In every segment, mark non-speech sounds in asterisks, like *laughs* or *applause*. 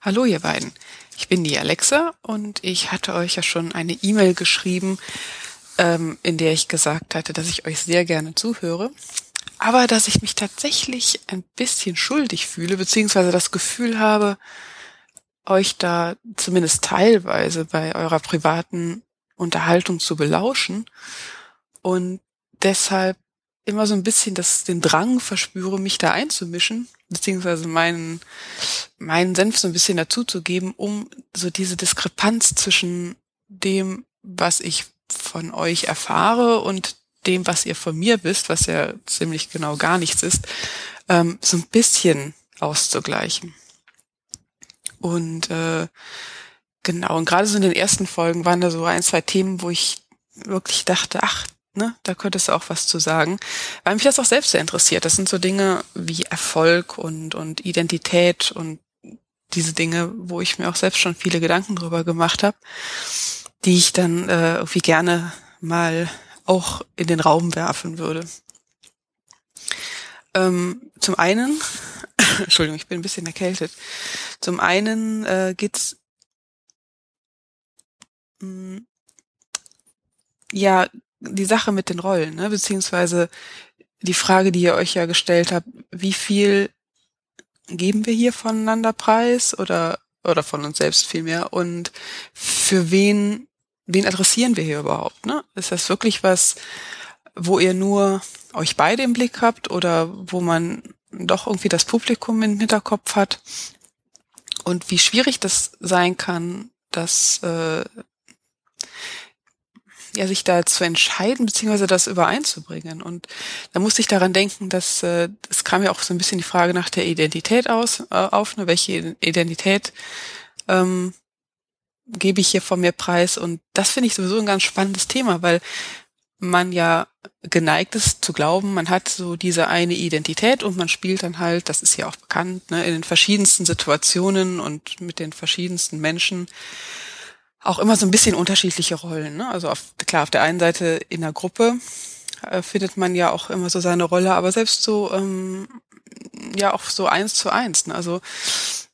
Hallo ihr beiden. Ich bin die Alexa und ich hatte euch ja schon eine E-Mail geschrieben, ähm, in der ich gesagt hatte, dass ich euch sehr gerne zuhöre, aber dass ich mich tatsächlich ein bisschen schuldig fühle, beziehungsweise das Gefühl habe, euch da zumindest teilweise bei eurer privaten Unterhaltung zu belauschen und deshalb immer so ein bisschen das, den Drang verspüre, mich da einzumischen, beziehungsweise meinen, meinen Senf so ein bisschen dazuzugeben, um so diese Diskrepanz zwischen dem, was ich von euch erfahre und dem, was ihr von mir wisst, was ja ziemlich genau gar nichts ist, ähm, so ein bisschen auszugleichen. Und äh, genau, und gerade so in den ersten Folgen waren da so ein, zwei Themen, wo ich wirklich dachte, ach, ne, da könntest du auch was zu sagen, weil mich das auch selbst sehr interessiert. Das sind so Dinge wie Erfolg und, und Identität und diese Dinge, wo ich mir auch selbst schon viele Gedanken drüber gemacht habe, die ich dann äh, irgendwie gerne mal auch in den Raum werfen würde. Ähm, zum einen, *coughs* Entschuldigung, ich bin ein bisschen erkältet. Zum einen äh, geht's mh, mm, ja die Sache mit den Rollen, ne? beziehungsweise die Frage, die ihr euch ja gestellt habt, wie viel geben wir hier voneinander preis oder oder von uns selbst vielmehr und für wen wen adressieren wir hier überhaupt? Ne? Ist das wirklich was, wo ihr nur euch beide im Blick habt oder wo man doch irgendwie das Publikum im Hinterkopf hat? Und wie schwierig das sein kann, dass äh, ja, sich da zu entscheiden, beziehungsweise das übereinzubringen. Und da musste ich daran denken, dass äh, es kam ja auch so ein bisschen die Frage nach der Identität aus, äh, auf, ne, welche Identität ähm, gebe ich hier von mir preis. Und das finde ich sowieso ein ganz spannendes Thema, weil man ja geneigt ist zu glauben, man hat so diese eine Identität und man spielt dann halt, das ist ja auch bekannt, ne, in den verschiedensten Situationen und mit den verschiedensten Menschen auch immer so ein bisschen unterschiedliche Rollen. Ne? Also auf, klar, auf der einen Seite in der Gruppe äh, findet man ja auch immer so seine Rolle, aber selbst so ähm, ja auch so eins zu eins. Ne? Also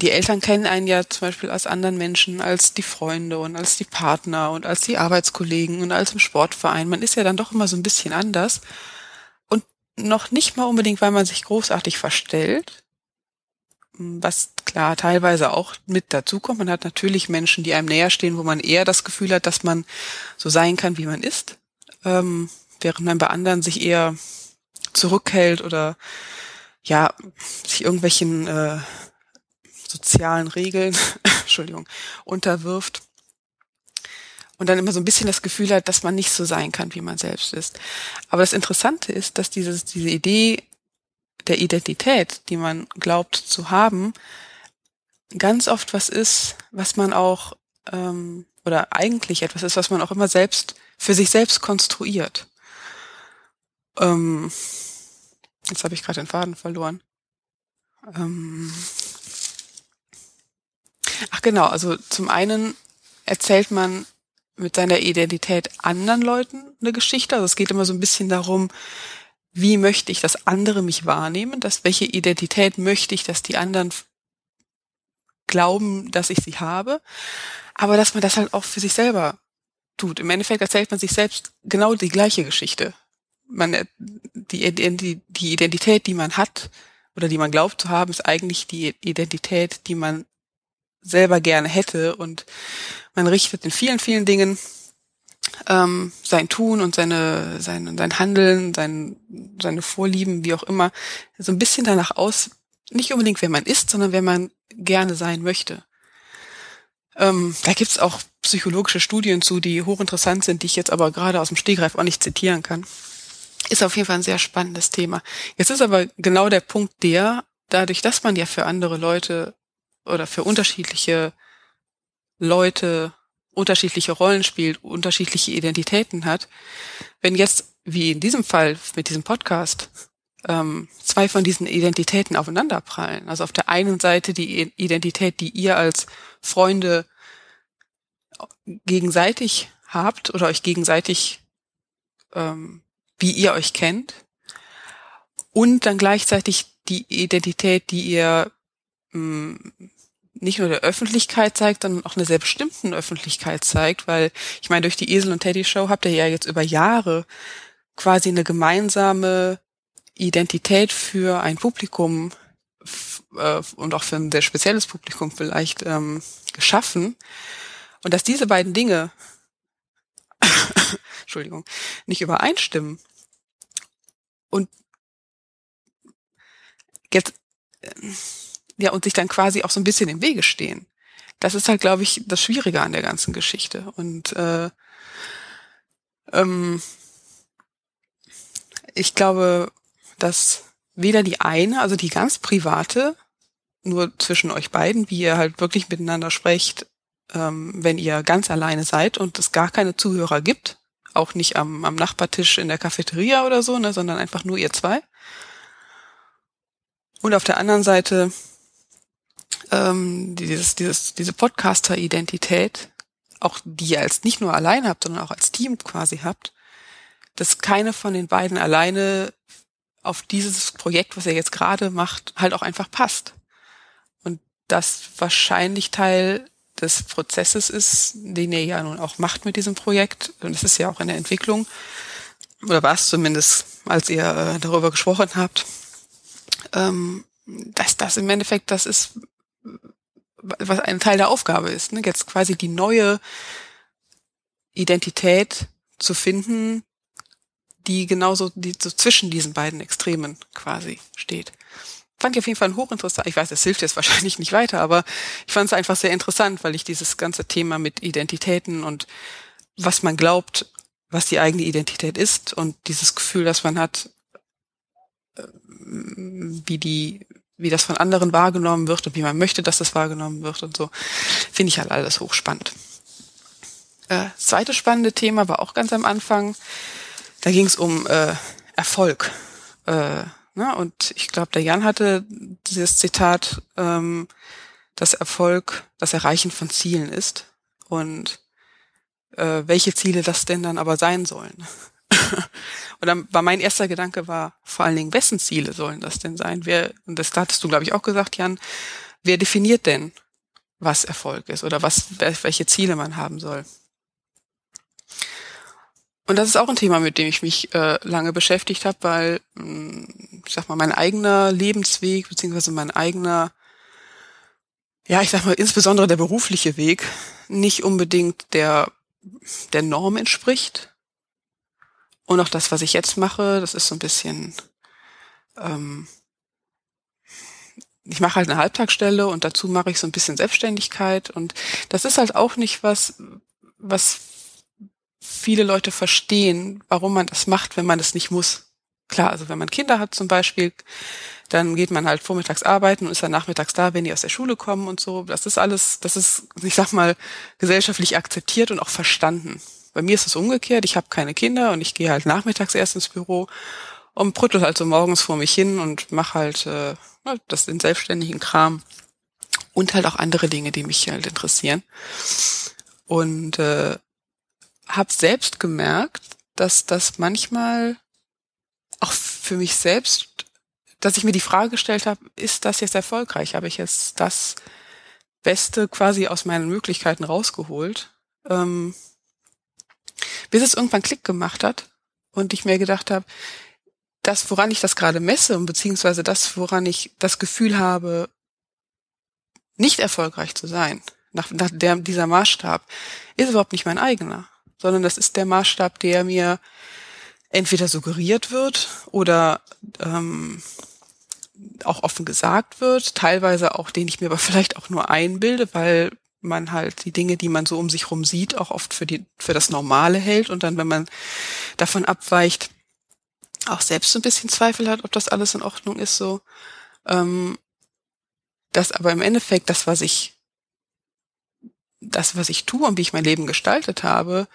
die Eltern kennen einen ja zum Beispiel als anderen Menschen, als die Freunde und als die Partner und als die Arbeitskollegen und als im Sportverein. Man ist ja dann doch immer so ein bisschen anders. Und noch nicht mal unbedingt, weil man sich großartig verstellt, was klar teilweise auch mit dazukommt. Man hat natürlich Menschen, die einem näher stehen, wo man eher das Gefühl hat, dass man so sein kann, wie man ist, ähm, während man bei anderen sich eher zurückhält oder ja sich irgendwelchen äh, sozialen Regeln, *laughs* Entschuldigung, unterwirft und dann immer so ein bisschen das Gefühl hat, dass man nicht so sein kann, wie man selbst ist. Aber das Interessante ist, dass dieses, diese Idee der Identität, die man glaubt zu haben, ganz oft was ist, was man auch, ähm, oder eigentlich etwas ist, was man auch immer selbst, für sich selbst konstruiert. Ähm, jetzt habe ich gerade den Faden verloren. Ähm, ach genau, also zum einen erzählt man mit seiner Identität anderen Leuten eine Geschichte. Also es geht immer so ein bisschen darum, wie möchte ich, dass andere mich wahrnehmen, dass welche Identität möchte ich, dass die anderen glauben, dass ich sie habe, aber dass man das halt auch für sich selber tut. Im Endeffekt erzählt man sich selbst genau die gleiche Geschichte. Man, äh, die, die, die Identität, die man hat oder die man glaubt zu haben, ist eigentlich die Identität, die man selber gerne hätte und man richtet in vielen, vielen Dingen ähm, sein Tun und seine, sein, sein Handeln, sein, seine Vorlieben, wie auch immer, so ein bisschen danach aus, nicht unbedingt wer man ist, sondern wer man gerne sein möchte. Ähm, da gibt's auch psychologische Studien zu, die hochinteressant sind, die ich jetzt aber gerade aus dem Stegreif auch nicht zitieren kann. Ist auf jeden Fall ein sehr spannendes Thema. Jetzt ist aber genau der Punkt der, dadurch, dass man ja für andere Leute oder für unterschiedliche Leute unterschiedliche Rollen spielt, unterschiedliche Identitäten hat. Wenn jetzt, wie in diesem Fall mit diesem Podcast, ähm, zwei von diesen Identitäten aufeinanderprallen, also auf der einen Seite die Identität, die ihr als Freunde gegenseitig habt oder euch gegenseitig, ähm, wie ihr euch kennt, und dann gleichzeitig die Identität, die ihr mh, mm, nicht nur der Öffentlichkeit zeigt, sondern auch einer sehr bestimmten Öffentlichkeit zeigt, weil ich meine, durch die Esel und Teddy Show habt ihr ja jetzt über Jahre quasi eine gemeinsame Identität für ein Publikum äh, und auch für ein sehr spezielles Publikum vielleicht ähm, geschaffen. Und dass diese beiden Dinge, *laughs* Entschuldigung, nicht übereinstimmen und jetzt, äh, ja, und sich dann quasi auch so ein bisschen im Wege stehen. Das ist halt, glaube ich, das Schwierige an der ganzen Geschichte. Und äh, ähm, ich glaube, dass weder die eine, also die ganz private, nur zwischen euch beiden, wie ihr halt wirklich miteinander sprecht, ähm, wenn ihr ganz alleine seid und es gar keine Zuhörer gibt, auch nicht am, am Nachbartisch in der Cafeteria oder so, ne, sondern einfach nur ihr zwei. Und auf der anderen Seite ähm, dieses, dieses, diese Podcaster-Identität, auch die ihr als nicht nur allein habt, sondern auch als Team quasi habt, dass keine von den beiden alleine auf dieses Projekt, was er jetzt gerade macht, halt auch einfach passt. Und das wahrscheinlich Teil des Prozesses ist, den er ja nun auch macht mit diesem Projekt. Und es ist ja auch in der Entwicklung, oder war es zumindest, als ihr äh, darüber gesprochen habt, ähm, dass das im Endeffekt das ist, was ein Teil der Aufgabe ist. Ne? Jetzt quasi die neue Identität zu finden, die genauso die so zwischen diesen beiden Extremen quasi steht. Fand ich auf jeden Fall hochinteressant. Ich weiß, es hilft jetzt *laughs* wahrscheinlich nicht weiter, aber ich fand es einfach sehr interessant, weil ich dieses ganze Thema mit Identitäten und was man glaubt, was die eigene Identität ist und dieses Gefühl, das man hat, äh, wie die, wie das von anderen wahrgenommen wird und wie man möchte, dass das wahrgenommen wird und so, finde ich halt alles hochspannend. Äh, zweite spannende Thema war auch ganz am Anfang, da ging es um äh, Erfolg. Äh, ne? Und ich glaube, der Jan hatte dieses Zitat, ähm, dass Erfolg das Erreichen von Zielen ist. Und äh, welche Ziele das denn dann aber sein sollen. Und dann war mein erster Gedanke war vor allen Dingen, wessen Ziele sollen das denn sein? Wer, und das hattest du, glaube ich, auch gesagt, Jan, wer definiert denn, was Erfolg ist oder was, welche Ziele man haben soll? Und das ist auch ein Thema, mit dem ich mich äh, lange beschäftigt habe, weil, mh, hm, ich sag mal, mein eigener Lebensweg, beziehungsweise mein eigener, ja, ich sag mal, insbesondere der berufliche Weg, nicht unbedingt der, der Norm entspricht. Und auch das, was ich jetzt mache, das ist so ein bisschen, ähm, ich mache halt eine Halbtagsstelle und dazu mache ich so ein bisschen Selbstständigkeit und das ist halt auch nicht was, was viele Leute verstehen, warum man das macht, wenn man es nicht muss. Klar, also wenn man Kinder hat zum Beispiel, dann geht man halt vormittags arbeiten und ist dann nachmittags da, wenn die aus der Schule kommen und so. Das ist alles, das ist, ich sag mal, gesellschaftlich akzeptiert und auch verstanden. Bei mir ist es umgekehrt. Ich habe keine Kinder und ich gehe halt nachmittags erst ins Büro und brüttel halt so morgens vor mich hin und mache halt äh, das den selbstständigen Kram und halt auch andere Dinge, die mich halt interessieren. Und äh, habe selbst gemerkt, dass das manchmal auch für mich selbst, dass ich mir die Frage gestellt habe, ist das jetzt erfolgreich? Habe ich jetzt das Beste quasi aus meinen Möglichkeiten rausgeholt? Ähm, bis es irgendwann Klick gemacht hat und ich mir gedacht habe, das, woran ich das gerade messe und beziehungsweise das, woran ich das Gefühl habe, nicht erfolgreich zu sein, nach, nach der, dieser Maßstab, ist überhaupt nicht mein eigener sondern das ist der Maßstab, der mir entweder suggeriert wird oder ähm, auch offen gesagt wird, teilweise auch, den ich mir aber *laughs* vielleicht auch nur einbilde, weil man halt die Dinge, die man so um sich rum sieht, auch oft für die für das Normale hält und dann, wenn man davon abweicht, auch selbst so ein bisschen Zweifel hat, ob das alles in Ordnung ist, so. Ähm, das aber im Endeffekt, das, was ich das, was ich tue und wie ich mein Leben gestaltet habe,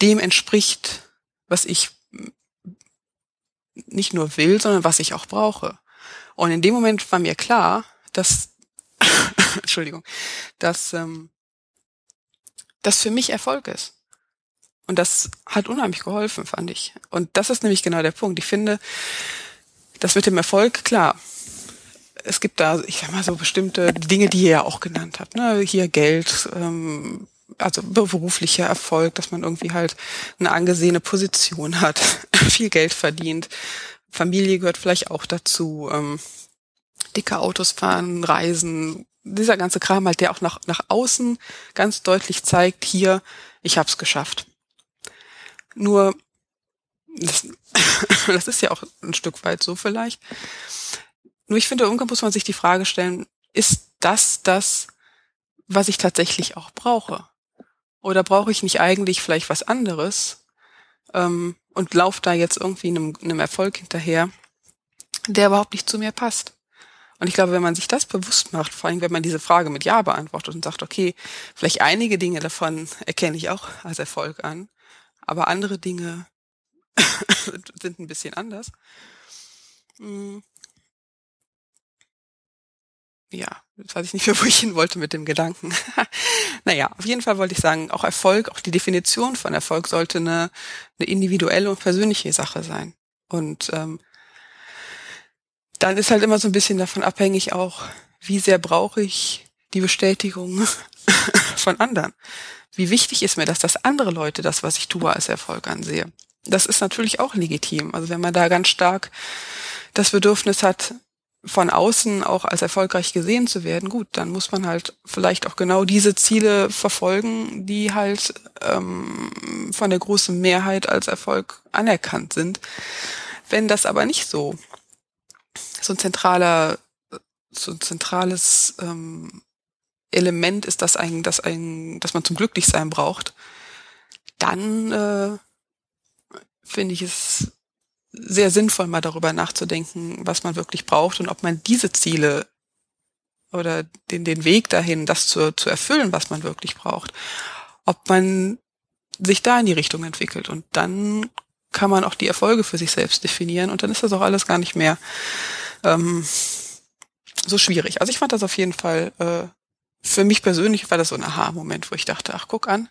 dem entspricht, was ich nicht nur will, sondern was ich auch brauche. Und in dem Moment war mir klar, dass, *laughs* Entschuldigung, dass ähm, das für mich Erfolg ist. Und das hat unheimlich geholfen, fand ich. Und das ist nämlich genau der Punkt. Ich finde, das mit dem Erfolg, klar, es gibt da, ich sag mal so bestimmte Dinge, die ihr ja auch genannt habt, ne? Hier Geld, ähm, also beruflicher Erfolg, dass man irgendwie halt eine angesehene Position hat, *laughs* viel Geld verdient. Familie gehört vielleicht auch dazu. Ähm, dicke Autos fahren, reisen, dieser ganze Kram halt, der auch nach, nach außen ganz deutlich zeigt, hier, ich hab's geschafft. Nur, das, *laughs* das ist ja auch ein Stück weit so vielleicht. Nur ich finde, irgendwann muss man sich die Frage stellen, ist das das, was ich tatsächlich auch brauche? Oder brauche ich nicht eigentlich vielleicht was anderes ähm, und laufe da jetzt irgendwie einem, einem Erfolg hinterher, der überhaupt nicht zu mir passt? Und ich glaube, wenn man sich das bewusst macht, vor allem wenn man diese Frage mit Ja beantwortet und sagt, okay, vielleicht einige Dinge davon erkenne ich auch als Erfolg an, aber andere Dinge *laughs* sind ein bisschen anders. Hm. Ja, jetzt weiß ich nicht mehr, *laughs* wo ich hin wollte mit dem Gedanken. *laughs* naja, auf jeden Fall wollte ich sagen, auch Erfolg, auch die Definition von Erfolg sollte eine, eine individuelle und persönliche Sache sein. Und ähm, dann ist halt immer so ein bisschen davon abhängig auch, wie sehr brauche ich die Bestätigung *laughs* von anderen. Wie wichtig ist mir das, dass andere Leute das, was ich tue, als Erfolg ansehe. Das ist natürlich auch legitim. Also wenn man da ganz stark das Bedürfnis hat, von außen auch als erfolgreich gesehen zu werden, gut, dann muss man halt vielleicht auch genau diese Ziele verfolgen, die halt ähm, von der großen Mehrheit als Erfolg anerkannt sind. Wenn das aber nicht so so ein zentraler, so ein zentrales ähm, Element ist, das ein, das ein, dass man zum Glücklichsein braucht, dann äh, finde ich es sehr sinnvoll, mal darüber nachzudenken, was man wirklich braucht und ob man diese Ziele oder den, den Weg dahin, das zu, zu erfüllen, was man wirklich braucht, ob man sich da in die Richtung entwickelt. Und dann kann man auch die Erfolge für sich selbst definieren und dann ist das auch alles gar nicht mehr ähm, so schwierig. Also ich fand das auf jeden Fall, äh, für mich persönlich war das so ein Aha-Moment, wo ich dachte, ach guck an,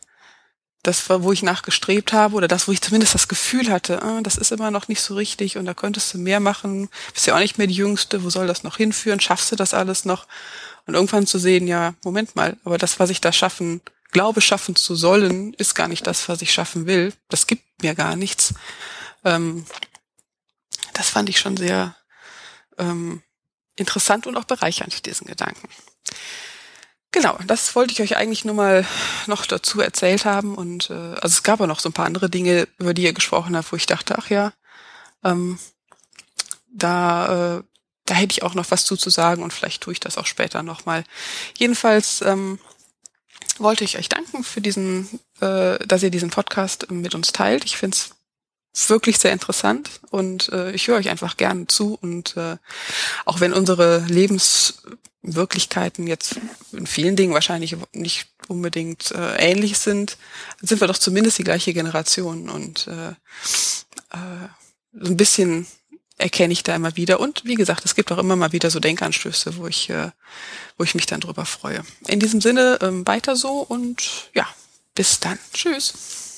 das war, wo ich nachgestrebt habe oder das, wo ich zumindest das Gefühl hatte, äh, das ist immer noch nicht so richtig und da könntest du mehr machen, bist ja auch nicht mehr die Jüngste, wo soll das noch hinführen, schaffst du das alles noch? Und irgendwann zu sehen, ja, Moment mal, aber das, was ich da schaffen, glaube schaffen zu sollen, ist gar nicht das, was ich schaffen will. Das gibt mir gar nichts. Ähm, das fand ich schon sehr, ähm, interessant und auch bereichernd, diesen Gedanken. Genau, das wollte ich euch eigentlich nur mal noch dazu erzählt haben. Und äh, also es gab auch noch so ein paar andere Dinge, über die ihr gesprochen habt, wo ich dachte, ach ja, ähm, da, äh, da hätte ich auch noch was zuzusagen und vielleicht tue ich das auch später nochmal. Jedenfalls ähm, wollte ich euch danken für diesen, äh, dass ihr diesen Podcast mit uns teilt. Ich finde es wirklich sehr interessant und äh, ich höre euch einfach gerne zu und äh, auch wenn unsere Lebenswirklichkeiten jetzt in vielen Dingen wahrscheinlich nicht unbedingt äh, ähnlich sind, sind wir doch zumindest die gleiche Generation und äh, äh, so ein bisschen erkenne ich da immer wieder und wie gesagt, es gibt auch immer mal wieder so Denkanstöße, wo ich äh, wo ich mich dann drüber freue. In diesem Sinne ähm, weiter so und ja, bis dann. Tschüss.